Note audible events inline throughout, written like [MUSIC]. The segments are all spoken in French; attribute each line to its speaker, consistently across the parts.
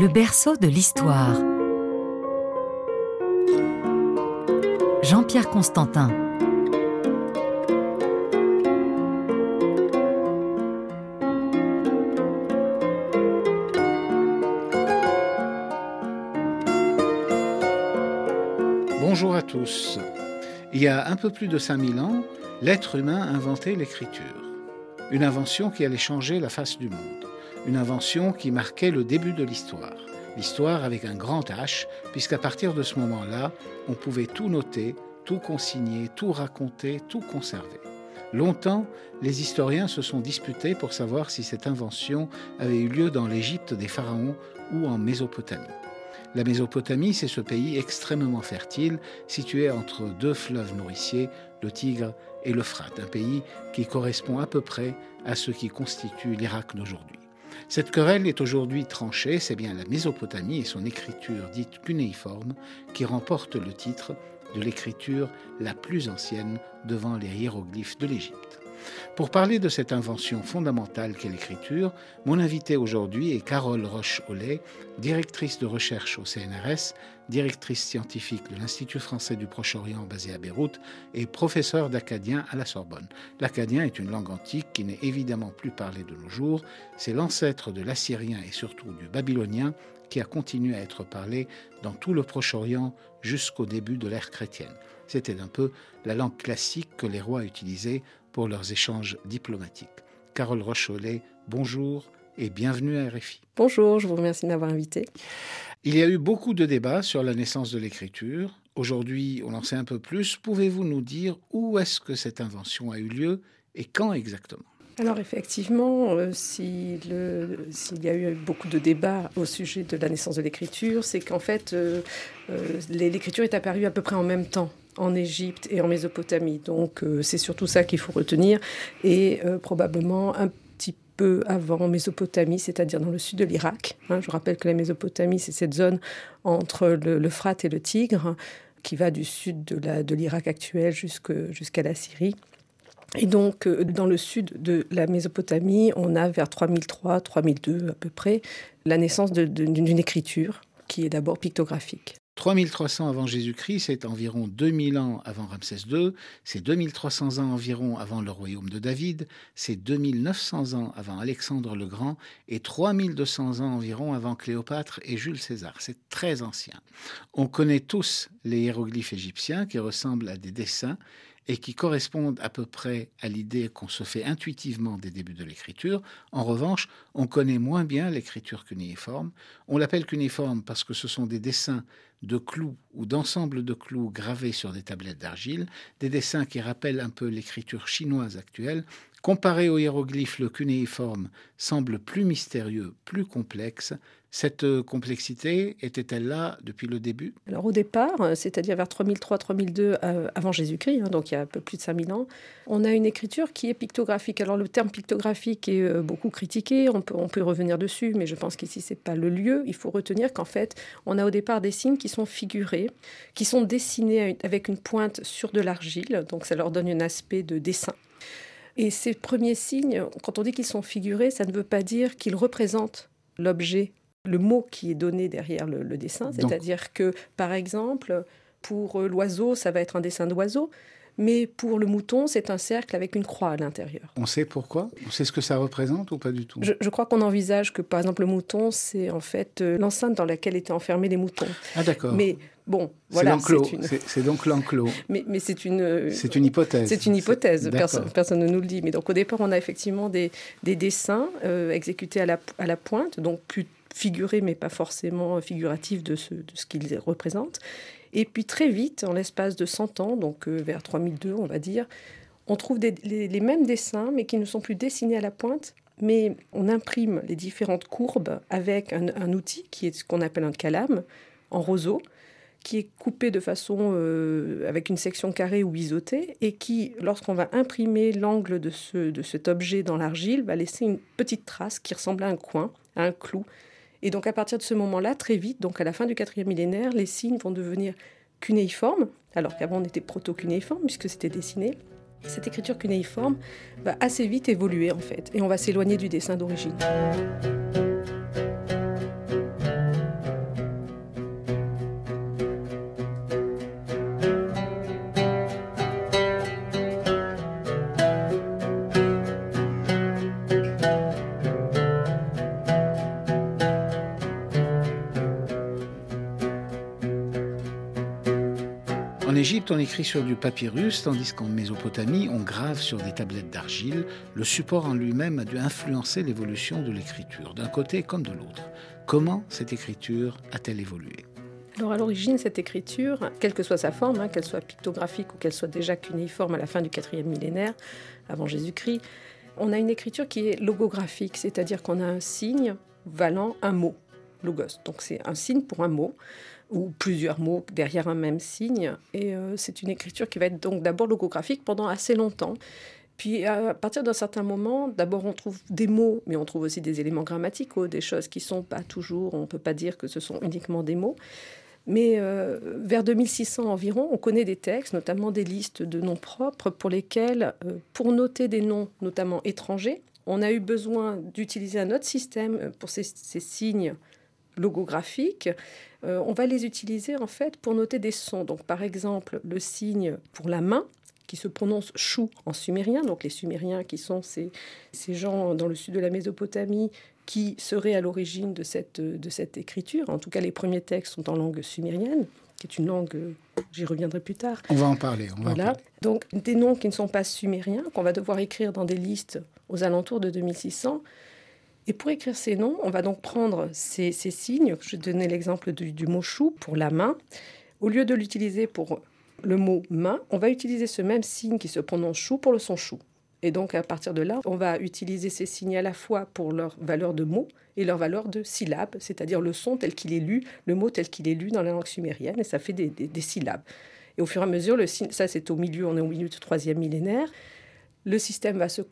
Speaker 1: Le berceau de l'histoire. Jean-Pierre Constantin.
Speaker 2: Bonjour à tous. Il y a un peu plus de 5000 ans, l'être humain inventait l'écriture. Une invention qui allait changer la face du monde. Une invention qui marquait le début de l'histoire. L'histoire avec un grand H, puisqu'à partir de ce moment-là, on pouvait tout noter, tout consigner, tout raconter, tout conserver. Longtemps, les historiens se sont disputés pour savoir si cette invention avait eu lieu dans l'Égypte des pharaons ou en Mésopotamie. La Mésopotamie, c'est ce pays extrêmement fertile, situé entre deux fleuves nourriciers, le Tigre et l'Euphrate, un pays qui correspond à peu près à ce qui constitue l'Irak d'aujourd'hui. Cette querelle est aujourd'hui tranchée, c'est bien la Mésopotamie et son écriture dite cunéiforme qui remporte le titre de l'écriture la plus ancienne devant les hiéroglyphes de l'Égypte. Pour parler de cette invention fondamentale qu'est l'écriture, mon invité aujourd'hui est Carole Roche-Ollet, directrice de recherche au CNRS, directrice scientifique de l'Institut français du Proche-Orient basé à Beyrouth et professeure d'acadien à la Sorbonne. L'acadien est une langue antique qui n'est évidemment plus parlée de nos jours. C'est l'ancêtre de l'assyrien et surtout du babylonien qui a continué à être parlé dans tout le Proche-Orient jusqu'au début de l'ère chrétienne. C'était un peu la langue classique que les rois utilisaient pour leurs échanges diplomatiques. Carole Rocholet, bonjour et bienvenue à RFI.
Speaker 3: Bonjour, je vous remercie de m'avoir invité.
Speaker 2: Il y a eu beaucoup de débats sur la naissance de l'écriture. Aujourd'hui, on en sait un peu plus. Pouvez-vous nous dire où est-ce que cette invention a eu lieu et quand exactement?
Speaker 3: Alors effectivement, euh, s'il y a eu beaucoup de débats au sujet de la naissance de l'écriture, c'est qu'en fait, euh, euh, l'écriture est apparue à peu près en même temps en Égypte et en Mésopotamie. Donc c'est surtout ça qu'il faut retenir. Et probablement un petit peu avant Mésopotamie, c'est-à-dire dans le sud de l'Irak. Hein. je rappelle que la Mésopotamie, c'est cette zone entre l'Euphrate et le Tigre qui va du sud de l'Irak actuel jusqu'à la Syrie. Et donc, euh, dans le sud de la Mésopotamie, on a vers 3003, 3002 à peu près, la naissance d'une écriture qui est d'abord pictographique.
Speaker 2: 3300 avant Jésus-Christ, c'est environ 2000 ans avant Ramsès II, c'est 2300 ans environ avant le royaume de David, c'est 2900 ans avant Alexandre le Grand et 3200 ans environ avant Cléopâtre et Jules César. C'est très ancien. On connaît tous les hiéroglyphes égyptiens qui ressemblent à des dessins et qui correspondent à peu près à l'idée qu'on se fait intuitivement des débuts de l'écriture. En revanche, on connaît moins bien l'écriture cunéiforme. On l'appelle cunéiforme parce que ce sont des dessins de clous ou d'ensemble de clous gravés sur des tablettes d'argile, des dessins qui rappellent un peu l'écriture chinoise actuelle. Comparé aux hiéroglyphes, le cunéiforme semble plus mystérieux, plus complexe, cette euh, complexité était-elle là depuis le début?
Speaker 3: Alors au départ, euh, c'est-à-dire vers 3003-3002 euh, avant Jésus-Christ, hein, donc il y a un peu plus de 5000 ans, on a une écriture qui est pictographique. Alors le terme pictographique est beaucoup critiqué, on peut, on peut revenir dessus, mais je pense qu'ici c'est pas le lieu. Il faut retenir qu'en fait, on a au départ des signes qui sont figurés, qui sont dessinés avec une pointe sur de l'argile, donc ça leur donne un aspect de dessin. Et ces premiers signes, quand on dit qu'ils sont figurés, ça ne veut pas dire qu'ils représentent l'objet le mot qui est donné derrière le, dessin. C'est-à-dire que, par exemple, pour l'oiseau, ça va être un dessin d'oiseau. Mais pour le mouton, c'est un cercle avec une croix à l'intérieur.
Speaker 2: On sait pourquoi? On sait ce que ça représente ou pas du tout?
Speaker 3: Je, crois qu'on envisage que, par exemple, le mouton, c'est en fait euh, l'enceinte dans laquelle étaient enfermés les moutons.
Speaker 2: Ah d'accord.
Speaker 3: Mais bon, voilà.
Speaker 2: C'est donc l'enclos.
Speaker 3: Mais, mais c'est une... Euh,
Speaker 2: c'est une hypothèse.
Speaker 3: C'est une hypothèse, personne, ne nous le dit. Mais donc au départ, on a effectivement des, des dessins euh, exécutés à la, à la pointe, donc plus figuré, mais pas forcément figuratif de ce, de ce qu'ils représentent. Et puis très vite, en l'espace de 100 ans, donc euh, vers 3002 on va dire, on trouve les, mêmes dessins, mais qui ne sont plus dessinés à la pointe, mais on imprime les différentes courbes avec un, outil qui est ce qu'on appelle un calame en roseau, qui est coupé de façon euh, avec une section carrée ou biseautée, et qui, lorsqu'on va imprimer l'angle de, ce, de cet objet dans l'argile, va laisser une petite trace qui ressemble à un coin, à un clou, et donc à partir de ce moment-là, très vite, donc à la fin du quatrième millénaire, les signes vont devenir cunéiformes, alors qu'avant on était proto-cunéiforme puisque c'était dessiné. Cette écriture cunéiforme va assez vite évoluer en fait, et on va s'éloigner du dessin d'origine.
Speaker 2: Égypte, on écrit sur du papyrus, tandis qu'en Mésopotamie, on grave sur des tablettes d'argile. Le support en lui-même a dû influencer l'évolution de l'écriture, d'un côté comme de l'autre. Comment cette écriture a-t-elle évolué?
Speaker 3: Alors à l'origine, cette écriture, quelle que soit sa forme, hein, qu'elle soit pictographique ou qu'elle soit déjà cuniforme à la fin du quatrième millénaire avant Jésus-Christ, on a une écriture qui est logographique, c'est-à-dire qu'on a un signe valant un mot, logos. Donc c'est un signe pour un mot ou plusieurs mots derrière un même signe. Et euh, c'est une écriture qui va être donc d'abord logographique pendant assez longtemps. Puis à partir d'un certain moment, d'abord on trouve des mots, mais on trouve aussi des éléments grammaticaux, des choses qui sont pas toujours, on ne peut pas dire que ce sont uniquement des mots. Mais euh, vers 2600 environ, on connaît des textes, notamment des listes de noms propres, pour lesquels, euh, pour noter des noms, notamment étrangers, on a eu besoin d'utiliser un autre système pour ces, signes logographiques. on va les utiliser en fait pour noter des sons. Donc par exemple, le signe pour la main, qui se prononce chou en sumérien, donc les sumériens qui sont ces, ces gens dans le sud de la Mésopotamie qui serait à l'origine de cette, de cette écriture. En tout cas, les premiers textes sont en langue sumérienne, qui est une langue, j'y reviendrai plus tard.
Speaker 2: On va en parler. On va
Speaker 3: voilà. Donc, des noms qui ne sont pas sumériens, qu'on va devoir écrire dans des listes aux alentours de 2600. Et pour écrire ces noms, on va donc prendre ces, signes. Je donnais l'exemple du, mot chou pour la main. Au lieu de l'utiliser pour le mot main, on va utiliser ce même signe qui se prononce chou pour le son chou. Et donc, à partir de là, on va utiliser ces signes à la fois pour leur valeur de mots et leur valeur de syllabes, c'est-à-dire le son tel qu'il est lu, le mot tel qu'il est lu dans la langue sumérienne, et ça fait des, syllabes. Et au fur et à mesure, le ça c'est au milieu, on est au milieu du troisième millénaire, le système va se,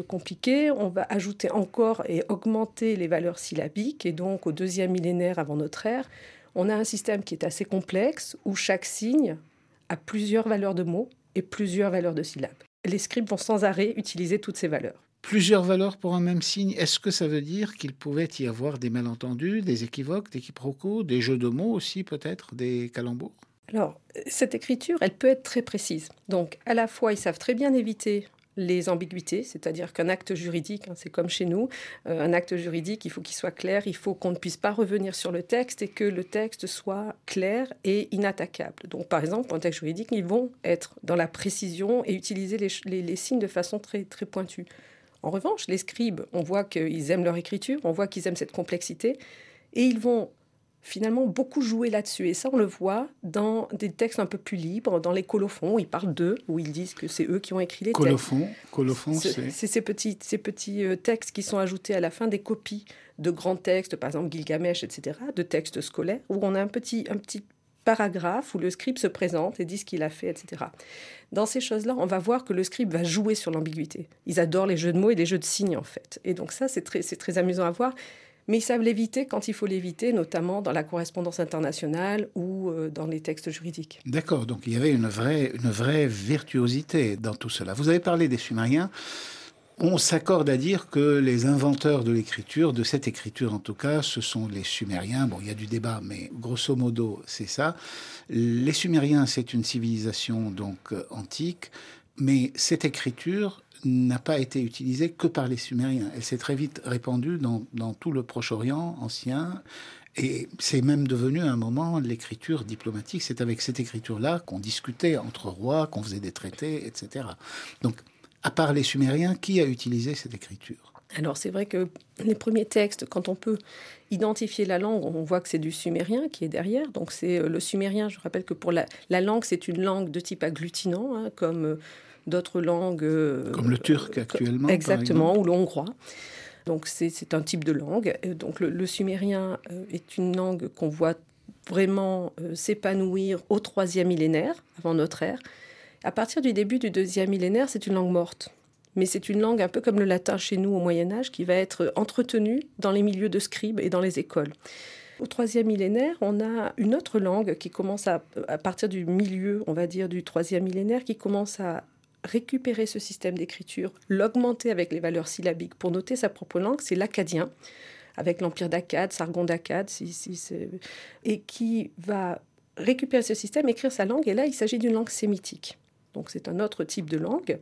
Speaker 3: compliquer, on va ajouter encore et augmenter les valeurs syllabiques, et donc au deuxième millénaire avant notre ère, on a un système qui est assez complexe, où chaque signe a plusieurs valeurs de mots et plusieurs valeurs de syllabes les scribes vont sans arrêt utiliser toutes ces valeurs.
Speaker 2: Plusieurs valeurs pour un même signe, est-ce que ça veut dire qu'il pouvait y avoir des malentendus, des équivoques, des quiproquos, des jeux de mots aussi peut-être, des calembours?
Speaker 3: Alors, cette écriture, elle peut être très précise. Donc, à la fois, ils savent très bien éviter les ambiguïtés, c'est-à-dire qu'un acte juridique, hein, c'est comme chez nous, euh, un acte juridique, il faut qu'il soit clair, il faut qu'on ne puisse pas revenir sur le texte et que le texte soit clair et inattaquable. Donc par exemple, pour un texte juridique, ils vont être dans la précision et utiliser les, les signes de façon très, très pointue. En revanche, les scribes, on voit qu'ils aiment leur écriture, on voit qu'ils aiment cette complexité, et ils vont finalement beaucoup joué là-dessus. Et ça, on le voit dans des textes un peu plus libres, dans les colophons, où ils parlent d'eux, où ils disent que c'est eux qui ont écrit les
Speaker 2: colophons, Colophons,
Speaker 3: c'est... ces petits, ces petits euh, textes qui sont ajoutés à la fin des copies de grands textes, par exemple Gilgamesh, etc., de textes scolaires, où on a un petit, un petit paragraphe où le scribe se présente et dit ce qu'il a fait, etc. Dans ces choses-là, on va voir que le scribe va jouer sur l'ambiguïté. Ils adorent les jeux de mots et les jeux de signes, en fait. Et donc ça, c'est très, c'est très amusant à voir mais ils savent l'éviter quand il faut l'éviter, notamment dans la correspondance internationale ou euh, dans les textes juridiques.
Speaker 2: D'accord, donc il y avait une vraie, une vraie virtuosité dans tout cela. Vous avez parlé des Sumériens. On s'accorde à dire que les inventeurs de l'écriture, de cette écriture en tout cas, ce sont les Sumériens. Bon, il y a du débat, mais grosso modo, c'est ça. Les Sumériens, c'est une civilisation donc euh, antique, mais cette écriture, n'a pas été utilisée que par les Sumériens. Elle s'est très vite répandue dans, dans tout le Proche-Orient ancien. Et c'est même devenu un moment l'écriture diplomatique. C'est avec cette écriture-là qu'on discutait entre rois, qu'on faisait des traités, etc. Donc, à part les Sumériens, qui a utilisé cette écriture?
Speaker 3: Alors c'est vrai que les premiers textes, quand on peut identifier la langue, on voit que c'est du sumérien qui est derrière. Donc c'est euh, le sumérien, je rappelle que pour la, la langue, c'est une langue de type agglutinant, hein, comme euh, d'autres langues. Euh,
Speaker 2: Comme le turc actuellement.
Speaker 3: Exactement, ou le hongrois. Donc c'est un type de langue. Donc le, sumérien euh, est une langue qu'on voit vraiment euh, s'épanouir au troisième millénaire avant notre ère. À partir du début du deuxième millénaire, c'est une langue morte. Mais c'est une langue un peu comme le latin chez nous au Moyen Âge qui va être entretenue dans les milieux de scribes et dans les écoles. Au troisième millénaire, on a une autre langue qui commence à, à partir du milieu, on va dire, du troisième millénaire, qui commence à récupérer ce système d'écriture, l'augmenter avec les valeurs syllabiques pour noter sa propre langue, c'est l'acadien, avec l'empire d'Akkad, Sargon d'Akkad, et qui va récupérer ce système, écrire sa langue, et là il s'agit d'une langue sémitique. Donc c'est un autre type de langue.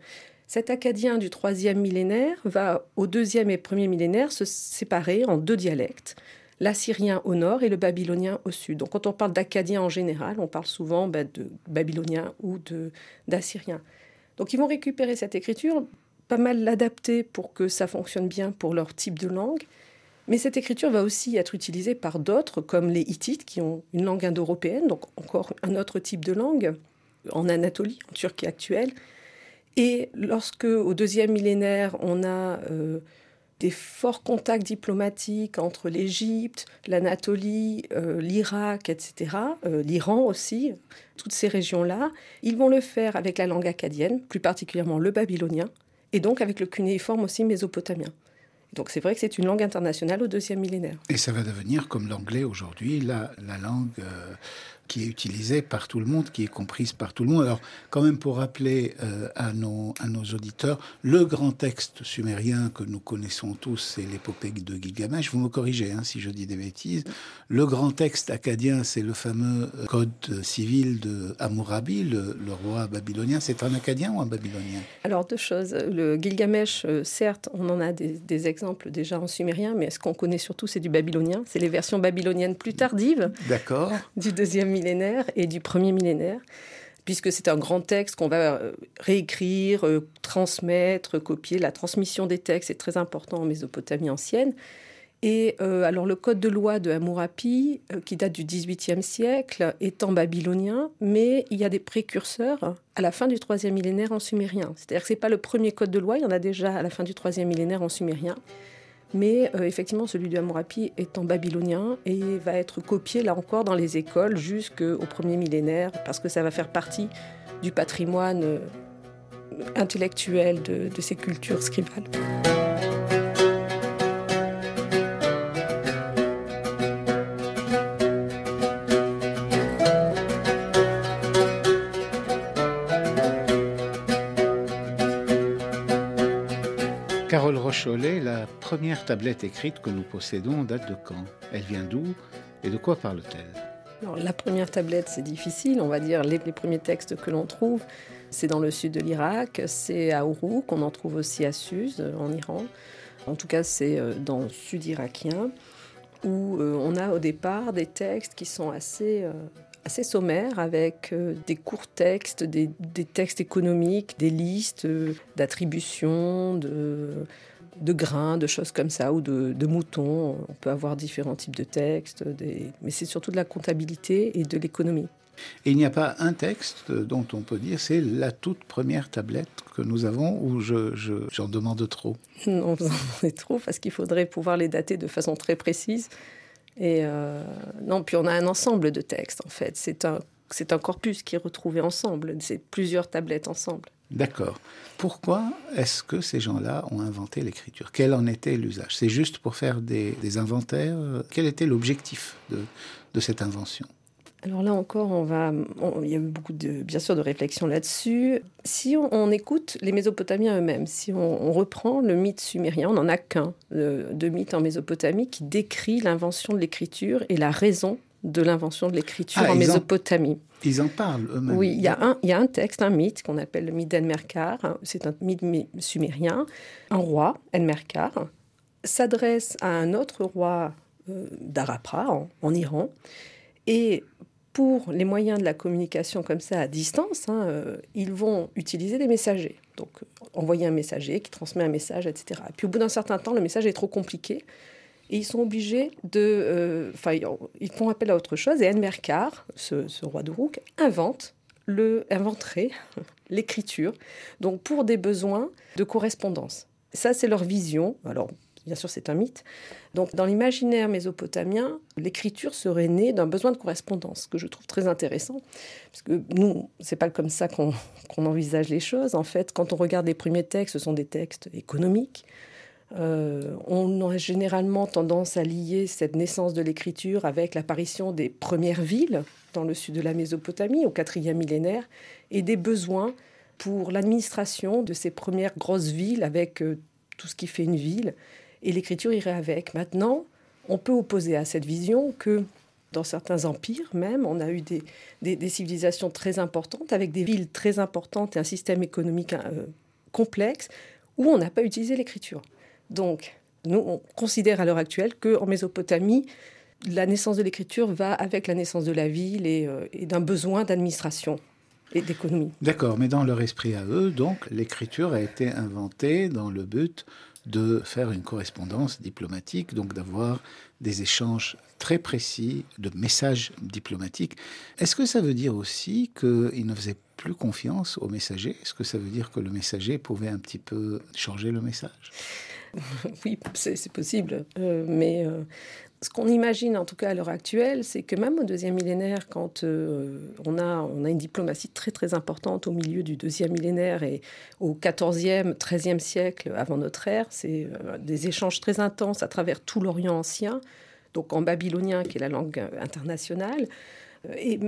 Speaker 3: Cet acadien du troisième millénaire va au deuxième et premier millénaire se séparer en deux dialectes. l'assyrien au nord et le babylonien au sud. Donc quand on parle d'acadien en général, on parle souvent bah, de babylonien ou d'assyrien. Donc ils vont récupérer cette écriture, pas mal l'adapter pour que ça fonctionne bien pour leur type de langue. Mais cette écriture va aussi être utilisée par d'autres, comme les Hittites, qui ont une langue indo-européenne, donc encore un autre type de langue, en Anatolie, en Turquie actuelle. Et lorsque, au deuxième millénaire, on a euh, des forts contacts diplomatiques entre l'Égypte, l'Anatolie, euh, l'Irak, etc., euh, l'Iran aussi, toutes ces régions-là, ils vont le faire avec la langue acadienne, plus particulièrement le babylonien, et donc avec le cunéiforme aussi mésopotamien. Donc c'est vrai que c'est une langue internationale au deuxième millénaire.
Speaker 2: Et ça va devenir, comme l'anglais aujourd'hui, la, la langue qui est utilisée par tout le monde, qui est comprise par tout le monde. Alors, quand même, pour rappeler euh, à, nos, à nos auditeurs, le grand texte sumérien que nous connaissons tous, c'est l'épopée de Gilgamesh. Vous me corrigez hein, si je dis des bêtises. Le grand texte acadien, c'est le fameux euh, code civil de Hammurabi, le, roi babylonien. C'est un acadien ou un babylonien?
Speaker 3: Alors, deux choses. Le Gilgamesh, euh, certes, on en a des, des exemples déjà en sumérien, mais ce qu'on connaît surtout, c'est du babylonien. C'est les versions babyloniennes plus tardives.
Speaker 2: D'accord.
Speaker 3: Du deuxième millénaire et du premier millénaire, puisque c'est un grand texte qu'on va euh, réécrire, euh, transmettre, copier. La transmission des textes est très important en Mésopotamie ancienne. Et euh, alors le code de loi de Hammurapi, qui date du XVIIIe siècle, est en babylonien, mais il y a des précurseurs à la fin du troisième millénaire en sumérien. C'est-à-dire que ce n'est pas le premier code de loi, il y en a déjà à la fin du troisième millénaire en sumérien. Mais euh, effectivement, celui du Hammurapi est en babylonien et va être copié là encore dans les écoles jusqu'au premier millénaire parce que ça va faire partie du patrimoine euh, intellectuel de, de ces cultures scribales.
Speaker 2: La première tablette écrite que nous possédons date de quand? Elle vient d'où? Et de quoi parle-t-elle?
Speaker 3: La première tablette, c'est difficile. On va dire les, premiers textes que l'on trouve, c'est dans le sud de l'Irak, c'est à Ourouk, qu'on en trouve aussi à Suse, en Iran. En tout cas, c'est euh, dans le sud irakien, où euh, on a au départ des textes qui sont assez euh, assez sommaire avec des courts textes, des, textes économiques, des listes d'attributions, de, de grains, de choses comme ça, ou de, moutons. On peut avoir différents types de textes, mais c'est surtout de la comptabilité et de l'économie.
Speaker 2: Et il n'y a pas un texte dont on peut dire c'est la toute première tablette que nous avons ou j'en je, demande trop?
Speaker 3: Non, vous en demandez trop parce qu'il faudrait pouvoir les dater de façon très précise. Et euh, non, puis on a un ensemble de textes en fait. C'est un, c'est un corpus qui est retrouvé ensemble. C'est plusieurs tablettes ensemble.
Speaker 2: D'accord. Pourquoi est-ce que ces gens-là ont inventé l'écriture? Quel en était l'usage? C'est juste pour faire des, des inventaires? Quel était l'objectif de, de cette invention?
Speaker 3: Alors là encore, on va, il y a eu beaucoup de, bien sûr, de réflexions là-dessus. Si on, écoute les Mésopotamiens eux-mêmes, si on, reprend le mythe sumérien, on n'en a qu'un de, mythe en Mésopotamie qui décrit l'invention de l'écriture et la raison de l'invention de l'écriture ah, en Mésopotamie.
Speaker 2: Ils en parlent eux-mêmes.
Speaker 3: Oui, il y, a un, texte, un mythe qu'on appelle le mythe d'Enmerkar. C'est un mythe sumérien. Un roi, Enmerkar, s'adresse à un autre roi euh, d'Arapra, en, en Iran, et pour les moyens de la communication comme ça à distance, hein, euh, ils vont utiliser des messagers. Donc, euh, envoyer un messager qui transmet un message, etc. Et puis, au bout d'un certain temps, le message est trop compliqué. Et ils sont obligés de. Euh, enfin, ils font appel à autre chose. Et Enmerkar, ce, ce roi de invente le, inventerait [LAUGHS] l'écriture, donc pour des besoins de correspondance. Ça, c'est leur vision. Alors, bien sûr, c'est un mythe. Donc, dans l'imaginaire mésopotamien, l'écriture serait née d'un besoin de correspondance, que je trouve très intéressant, parce que nous, c'est pas comme ça [LAUGHS] qu'on envisage les choses. En fait, quand on regarde les premiers textes, ce sont des textes économiques. Euh, on a généralement tendance à lier cette naissance de l'écriture avec l'apparition des premières villes dans le sud de la Mésopotamie, au quatrième millénaire, et des besoins pour l'administration de ces premières grosses villes avec euh, tout ce qui fait une ville et l'écriture irait avec. Maintenant, on peut opposer à cette vision que dans certains empires même, on a eu des, civilisations très importantes, avec des villes très importantes et un système économique euh, complexe, où on n'a pas utilisé l'écriture. Donc, nous, on considère à l'heure actuelle qu'en Mésopotamie, La naissance de l'écriture va avec la naissance de la ville et, et d'un besoin d'administration et d'économie.
Speaker 2: D'accord, mais dans leur esprit à eux, donc, l'écriture a été inventée dans le but de faire une correspondance diplomatique, donc d'avoir des échanges très précis de messages diplomatiques. Est-ce que ça veut dire aussi qu'ils ne faisaient plus confiance au messager Est-ce que ça veut dire que le messager pouvait un petit peu changer le message? [LAUGHS]
Speaker 3: Oui, c'est possible. Euh, mais euh, ce qu'on imagine, en tout cas à l'heure actuelle, c'est que même au deuxième millénaire, quand euh, on, a, on a une diplomatie très très importante au milieu du deuxième millénaire et au quatorzième, treizième siècle avant notre ère, c'est des échanges très intenses à travers tout l'Orient ancien, donc en babylonien qui est la langue internationale. Et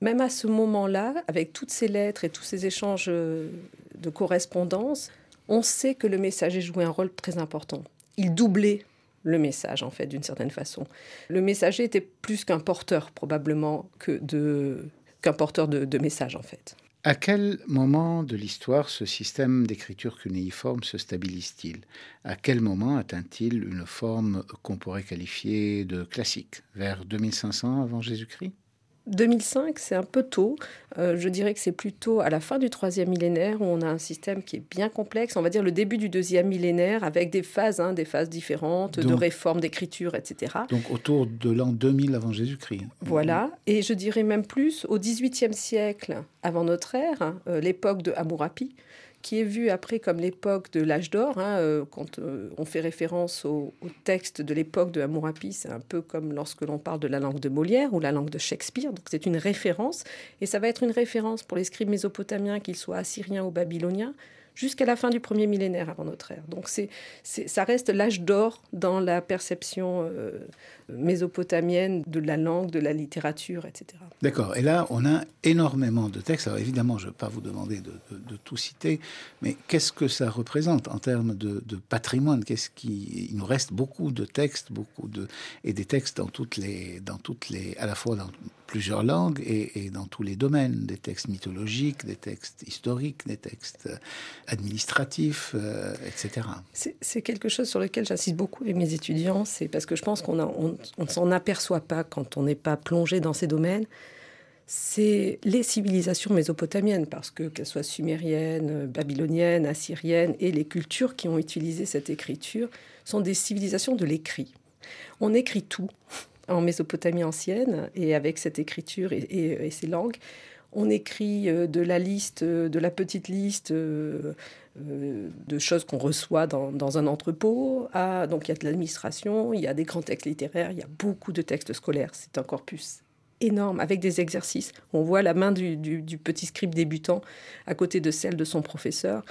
Speaker 3: même à ce moment-là, avec toutes ces lettres et tous ces échanges de correspondance, on sait que le messager jouait un rôle très important. Il doublait le message, en fait, d'une certaine façon. Le messager était plus qu'un porteur, probablement, qu'un porteur de, de message, en fait.
Speaker 2: À quel moment de l'histoire ce système d'écriture cunéiforme se stabilise-t-il? À quel moment atteint-il une forme qu'on pourrait qualifier de classique? Vers 2500 avant Jésus-Christ?
Speaker 3: 2005, c'est un peu tôt. Euh, je dirais que c'est plutôt à la fin du troisième millénaire où on a un système qui est bien complexe. On va dire le début du deuxième millénaire avec des phases, hein, des phases différentes de réforme d'écriture, etc.
Speaker 2: Donc autour de l'an 2000 avant Jésus-Christ.
Speaker 3: Voilà. Et je dirais même plus au XVIIIe siècle avant notre ère, hein, euh, l'époque de Hammurapi qui est vu après comme l'époque de l'âge d'or. Hein, euh, quand euh, on fait référence au, texte de l'époque de Hammurapi, c'est un peu comme lorsque l'on parle de la langue de Molière ou la langue de Shakespeare. Donc c'est une référence, et ça va être une référence pour les scribes mésopotamiens, qu'ils soient assyriens ou babyloniens, jusqu'à la fin du premier millénaire avant notre ère. Donc c'est, ça reste l'âge d'or dans la perception euh, mésopotamienne de la langue, de la littérature, etc.
Speaker 2: D'accord. Et là, on a énormément de textes. Alors évidemment, je ne vais pas vous demander de, tout citer, mais qu'est-ce que ça représente en termes de, patrimoine? Qu'est-ce qui Il nous reste beaucoup de textes, beaucoup de et des textes dans toutes les, dans toutes les, à la fois dans plusieurs langues et, dans tous les domaines, des textes mythologiques, des textes historiques, des textes administratifs, euh, etc.
Speaker 3: C'est quelque chose sur lequel j'insiste beaucoup avec mes étudiants, c'est parce que je pense qu'on on, ne s'en aperçoit pas quand on n'est pas plongé dans ces domaines. C'est les civilisations mésopotamiennes, parce que qu'elles soient sumériennes, babyloniennes, assyriennes, et les cultures qui ont utilisé cette écriture sont des civilisations de l'écrit. On écrit tout en Mésopotamie ancienne et avec cette écriture et, ces langues. On écrit euh, de la liste, euh, de la petite liste euh, de choses qu'on reçoit dans, un entrepôt. À, donc il y a de l'administration, il y a des grands textes littéraires, il y a beaucoup de textes scolaires. C'est un corpus énorme avec des exercices. On voit la main du, du petit scribe débutant à côté de celle de son professeur.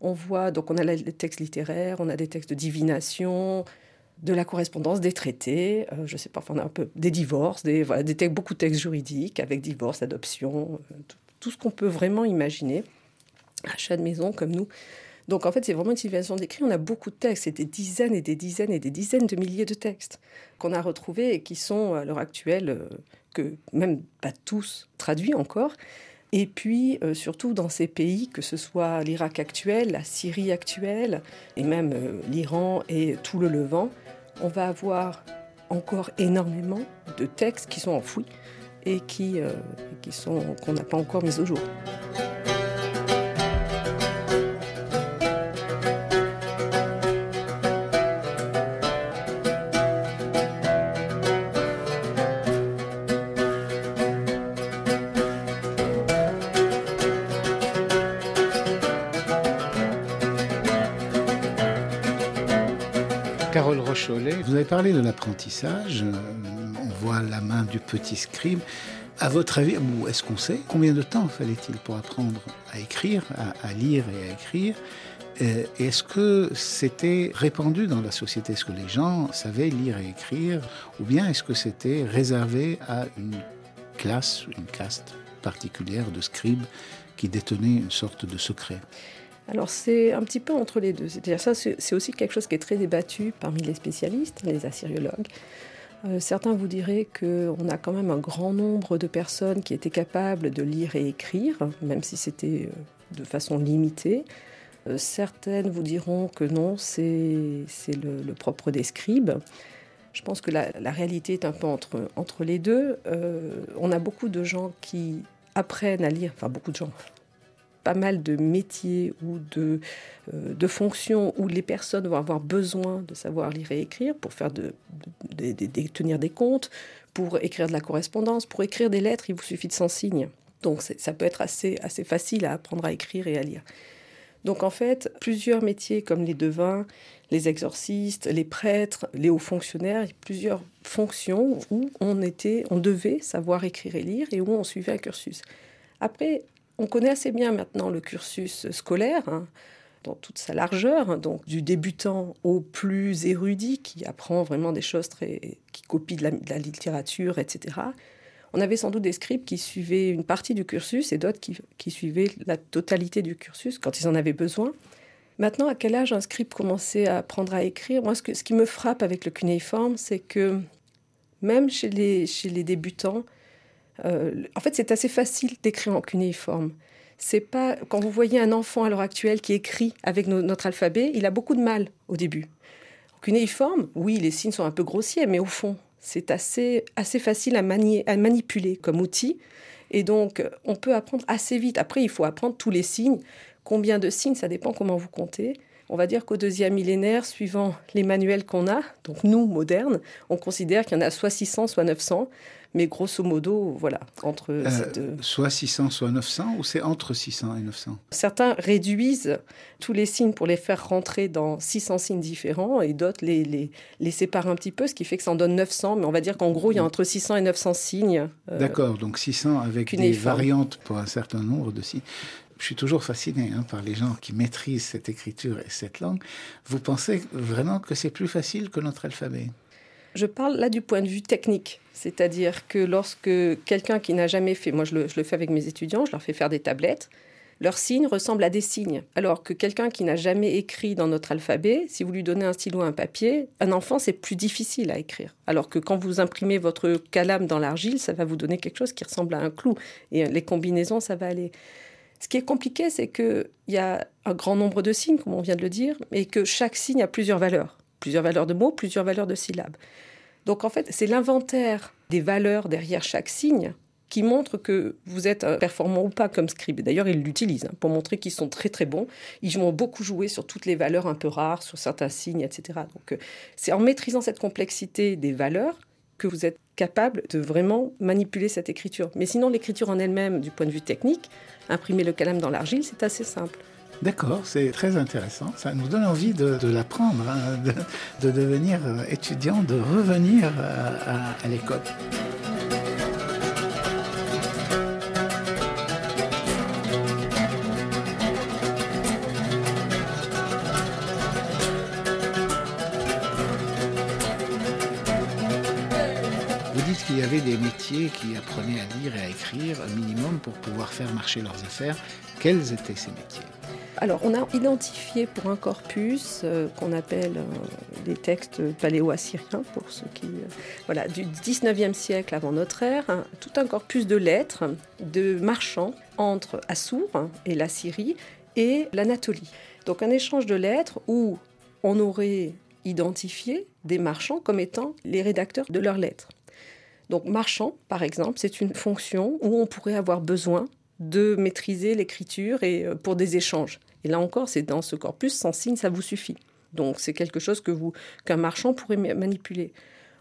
Speaker 3: On voit, donc on a les textes littéraires, on a des textes de divination, de la correspondance, des traités, euh, je sais pas, on a un peu des divorces, des, des beaucoup de textes juridiques avec divorce, adoption, euh, tout, ce qu'on peut vraiment imaginer, achat de maison comme nous. Donc en fait, c'est vraiment une civilisation d'écrit. On a beaucoup de textes, c'est des dizaines et des dizaines et des dizaines de milliers de textes qu'on a retrouvés et qui sont à l'heure actuelle, euh, que même pas tous traduits encore. Et puis, surtout dans ces pays, que ce soit l'Irak actuel, la Syrie actuelle, et même l'Iran et tout le Levant, on va avoir encore énormément de textes qui sont enfouis et qui, euh, sont qu'on n'a pas encore mis au jour.
Speaker 2: Vous avez parlé de l'apprentissage. Euh, on voit la main du petit scribe. À votre avis, est-ce qu'on sait combien de temps fallait-il pour apprendre à écrire, à, lire et à écrire euh, Est-ce que c'était répandu dans la société? Est-ce que les gens savaient lire et écrire? Ou bien est-ce que c'était réservé à une classe, une caste particulière de scribes qui détenaient une sorte de secret?
Speaker 3: Alors c'est un petit peu entre les deux. C'est-à-dire ça, c'est aussi quelque chose qui est très débattu parmi les spécialistes, les assyriologues. Euh, certains vous diraient qu'on a quand même un grand nombre de personnes qui étaient capables de lire et écrire, même si c'était euh, de façon limitée. Euh, certaines vous diront que non, c'est le, le, propre des scribes. Je pense que la, réalité est un peu entre, entre les deux. on a beaucoup de gens qui apprennent à lire, enfin beaucoup de gens, pas mal de métiers ou de, euh, de fonctions où les personnes vont avoir besoin de savoir lire et écrire pour faire de, tenir des comptes, pour écrire de la correspondance, pour écrire des lettres, il vous suffit de 100 signes. Donc ça peut être assez, assez facile à apprendre à écrire et à lire. Donc en fait, plusieurs métiers comme les devins, les exorcistes, les prêtres, les hauts fonctionnaires, plusieurs fonctions où on était, on devait savoir écrire et lire et où on suivait un cursus. Après, on connaît assez bien maintenant le cursus scolaire. Hein, dans toute sa largeur, hein, donc du débutant au plus érudit qui apprend vraiment des choses très, qui copie de la, littérature, etc. On avait sans doute des scribes qui suivaient une partie du cursus et d'autres qui, suivaient la totalité du cursus quand ils en avaient besoin. Maintenant, à quel âge un scribe commençait à apprendre à écrire? Moi, ce, qui me frappe avec le cunéiforme, c'est que même chez les débutants, euh, en fait, c'est assez facile d'écrire en cunéiforme. C'est pas quand vous voyez un enfant à l'heure actuelle qui écrit avec notre alphabet, il a beaucoup de mal au début. En cunéiforme, oui, les signes sont un peu grossiers, mais au fond, c'est assez assez facile à, manipuler comme outil. Et donc, on peut apprendre assez vite. Après, il faut apprendre tous les signes. Combien de signes, ça dépend comment vous comptez. On va dire qu'au deuxième millénaire, suivant les manuels qu'on a, donc nous, modernes, on considère qu'il y en a soit 600, soit 900. Mais grosso modo, voilà, entre...
Speaker 2: Euh, soit 600, soit 900, ou c'est entre 600 et 900
Speaker 3: Certains réduisent tous les signes pour les faire rentrer dans 600 signes différents, et d'autres les, les, les, séparent un petit peu, ce qui fait que ça en donne 900, mais on va dire qu'en gros, il y a entre 600 et 900 signes.
Speaker 2: Euh, D'accord, donc 600 avec des variantes pour un certain nombre de signes je suis toujours fasciné hein, par les gens qui maîtrisent cette écriture et cette langue. Vous pensez vraiment que c'est plus facile que notre alphabet?
Speaker 3: Je parle là du point de vue technique. C'est-à-dire que lorsque quelqu'un qui n'a jamais fait, moi je le, fais avec mes étudiants, je leur fais faire des tablettes, leurs signes ressemblent à des signes. Alors que quelqu'un qui n'a jamais écrit dans notre alphabet, si vous lui donnez un stylo, un papier, un enfant, c'est plus difficile à écrire. Alors que quand vous imprimez votre calame dans l'argile, ça va vous donner quelque chose qui ressemble à un clou. Et les combinaisons, ça va aller. Ce qui est compliqué, c'est qu'il y a un grand nombre de signes, comme on vient de le dire, et que chaque signe a plusieurs valeurs. Plusieurs valeurs de mots, plusieurs valeurs de syllabes. Donc en fait, c'est l'inventaire des valeurs derrière chaque signe qui montre que vous êtes performant ou pas comme scribe. D'ailleurs, ils l'utilisent hein, pour montrer qu'ils sont très très bons. Ils vont beaucoup jouer sur toutes les valeurs un peu rares, sur certains signes, etc. Donc euh, c'est en maîtrisant cette complexité des valeurs que vous êtes capable de vraiment manipuler cette écriture. Mais sinon, l'écriture en elle-même, du point de vue technique, imprimer le calame dans l'argile, c'est assez simple.
Speaker 2: D'accord, c'est très intéressant. Ça nous donne envie de, l'apprendre, hein, de, devenir euh, étudiant, de revenir à, à l'école. Dites qu'il y avait des métiers qui apprenaient à lire et à écrire un minimum pour pouvoir faire marcher leurs affaires. Quels étaient ces métiers?
Speaker 3: Alors, on a identifié pour un corpus euh, qu'on appelle euh, des textes paléo-assyriens, pour ceux qui. Euh, voilà, du 19e siècle avant notre ère, tout un corpus de lettres de marchands entre Assour et la Syrie et l'Anatolie. Donc, un échange de lettres où on aurait identifié des marchands comme étant les rédacteurs de leurs lettres. Donc, marchand, par exemple, c'est une fonction où on pourrait avoir besoin de maîtriser l'écriture et pour des échanges. Et là encore, c'est dans ce corpus, sans signe, ça vous suffit. Donc c'est quelque chose que vous qu'un marchand pourrait manipuler.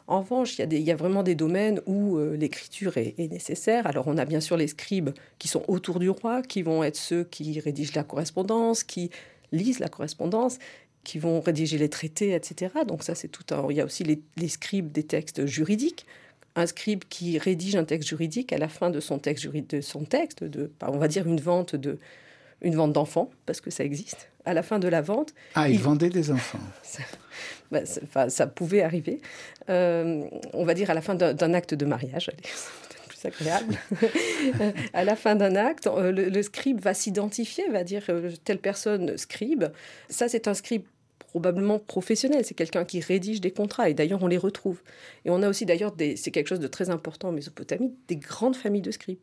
Speaker 3: En revanche, il y, a vraiment des domaines où euh, l'écriture est, nécessaire. Alors on a bien sûr les scribes qui sont autour du roi, qui vont être ceux qui rédigent la correspondance, qui lisent la correspondance, qui vont rédiger les traités, etc. Donc ça c'est tout un... Il y a aussi les, scribes des textes juridiques. Un scribe qui rédige un texte juridique à la fin de son texte, de son texte de, on va dire une vente de, une vente d'enfants, parce que ça existe. À la fin de la vente.
Speaker 2: Ah, ils, vendaient des enfants. [LAUGHS]
Speaker 3: Bah, ça, ça, pouvait arriver. Euh, on va dire à la fin d'un acte de mariage. Allez, [LAUGHS] agréable. à la fin d'un acte, euh, le, scribe va s'identifier, va dire euh, telle personne scribe. Ça, c'est un scribe probablement professionnel. C'est quelqu'un qui rédige des contrats et d'ailleurs on les retrouve. Et on a aussi d'ailleurs, c'est quelque chose de très important en Mésopotamie, des grandes familles de scribes.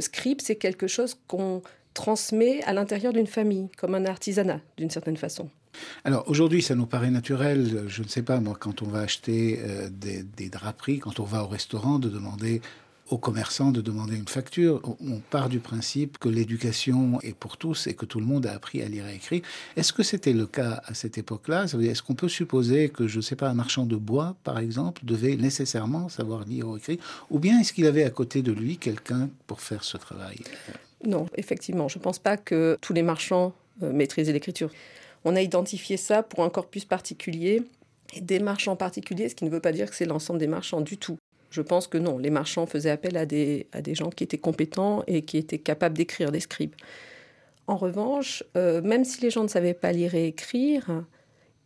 Speaker 3: scribe, c'est quelque chose qu'on transmet à l'intérieur d'une famille, comme un artisanat, d'une certaine façon.
Speaker 2: Alors aujourd'hui, ça nous paraît naturel, je ne sais pas, moi, quand on va acheter euh, des, des, draperies, quand on va au restaurant, de demander aux commerçants de demander une facture. On part du principe que l'éducation est pour tous et que tout le monde a appris à lire et écrire. Est-ce que c'était le cas à cette époque-là? Est-ce qu'on peut supposer que, je ne sais pas, un marchand de bois, par exemple, devait nécessairement savoir lire ou écrire? Ou bien est-ce qu'il avait à côté de lui quelqu'un pour faire ce travail?
Speaker 3: Non, effectivement. Je ne pense pas que tous les marchands euh, maîtrisaient l'écriture. On a identifié ça pour un corpus particulier et des marchands particuliers, ce qui ne veut pas dire que c'est l'ensemble des marchands du tout. Je pense que non, les marchands faisaient appel à des, à des gens qui étaient compétents et qui étaient capables d'écrire, des scribes. En revanche, euh, même si les gens ne savaient pas lire et écrire,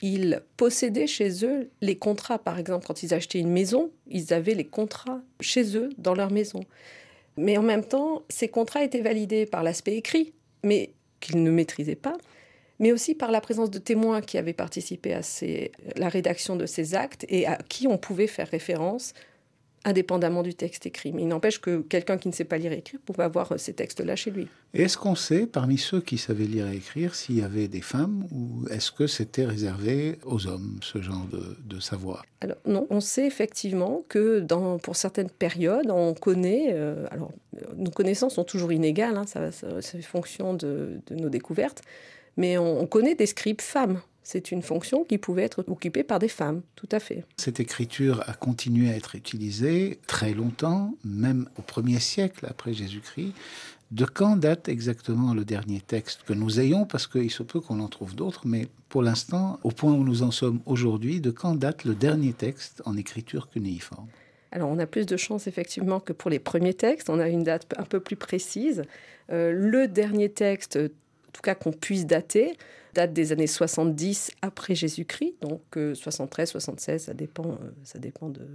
Speaker 3: ils possédaient chez eux les contrats. Par exemple, quand ils achetaient une maison, ils avaient les contrats chez eux, dans leur maison. Mais en même temps, ces contrats étaient validés par l'aspect écrit, mais qu'ils ne maîtrisaient pas, mais aussi par la présence de témoins qui avaient participé à la rédaction de ces actes et à qui on pouvait faire référence indépendamment du texte écrit. Mais il n'empêche que quelqu'un qui ne sait pas lire et écrire pouvait avoir ces textes-là chez lui.
Speaker 2: Est-ce qu'on sait, parmi ceux qui savaient lire et écrire, s'il y avait des femmes ou est-ce que c'était réservé aux hommes, ce genre de, savoir?
Speaker 3: Alors non, on sait effectivement que dans, pour certaines périodes, on connaît, euh, alors nos connaissances sont toujours inégales, hein, ça, c'est fonction de, de, nos découvertes, mais on, on connaît des scribes femmes c'est une fonction qui pouvait être occupée par des femmes, tout à fait.
Speaker 2: Cette écriture a continué à être utilisée très longtemps, même au 1er siècle après Jésus-Christ. De quand date exactement le dernier texte que nous ayons? Parce qu'il se peut qu'on en trouve d'autres, mais pour l'instant, au point où nous en sommes aujourd'hui, de quand date le dernier texte en écriture cunéiforme?
Speaker 3: Alors, on a plus de chances effectivement que pour les premiers textes. On a une date un peu plus précise. Euh, le dernier texte, tout cas qu'on puisse dater, date des années 70 après Jésus-Christ, donc 73, euh, 76, ça dépend, euh, ça dépend de,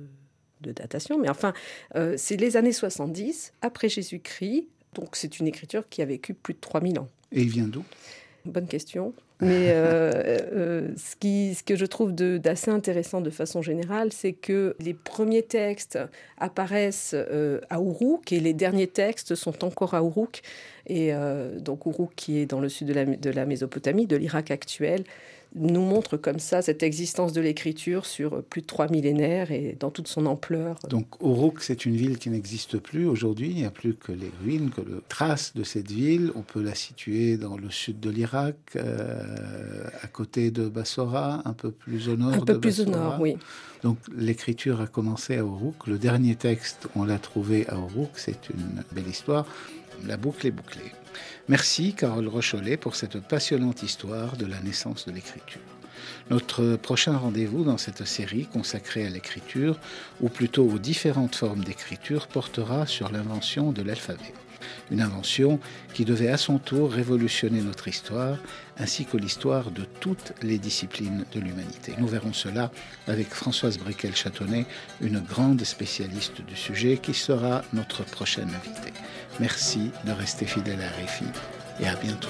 Speaker 3: datation, mais enfin, euh, c'est les années 70 après Jésus-Christ, donc c'est une écriture qui a vécu plus de 3000 ans.
Speaker 2: Et il vient d'où?
Speaker 3: Bonne question. Mais ce, qui, ce que je trouve d'assez intéressant de façon générale, c'est que les premiers textes apparaissent à Uruk et les derniers textes sont encore à Uruk. Et euh, donc Uruk, qui est dans le sud de la Mésopotamie, de l'Irak actuel, nous montre comme ça cette existence de l'écriture sur plus de trois millénaires et dans toute son ampleur.
Speaker 2: Donc Uruk, c'est une ville qui n'existe plus aujourd'hui, il n'y a plus que les ruines, que les traces de cette ville. On peut la situer dans le sud de l'Irak, euh, à côté de Bassora, un peu plus au nord.
Speaker 3: Un peu plus au nord, oui.
Speaker 2: Donc l'écriture a commencé à Uruk. Le dernier texte, on l'a trouvé à Uruk, c'est une belle histoire. La boucle est bouclée. Merci Carole Rocholet pour cette passionnante histoire de la naissance de l'écriture. Notre prochain rendez-vous dans cette série consacrée à l'écriture, ou plutôt aux différentes formes d'écriture, portera sur l'invention de l'alphabet. Une invention qui devait à son tour révolutionner notre histoire ainsi que l'histoire de toutes les disciplines de l'humanité. Nous verrons cela avec Françoise Briquel-Châtonnet, une grande spécialiste du sujet qui sera notre prochaine invitée. Merci de rester fidèle à RFI et à bientôt.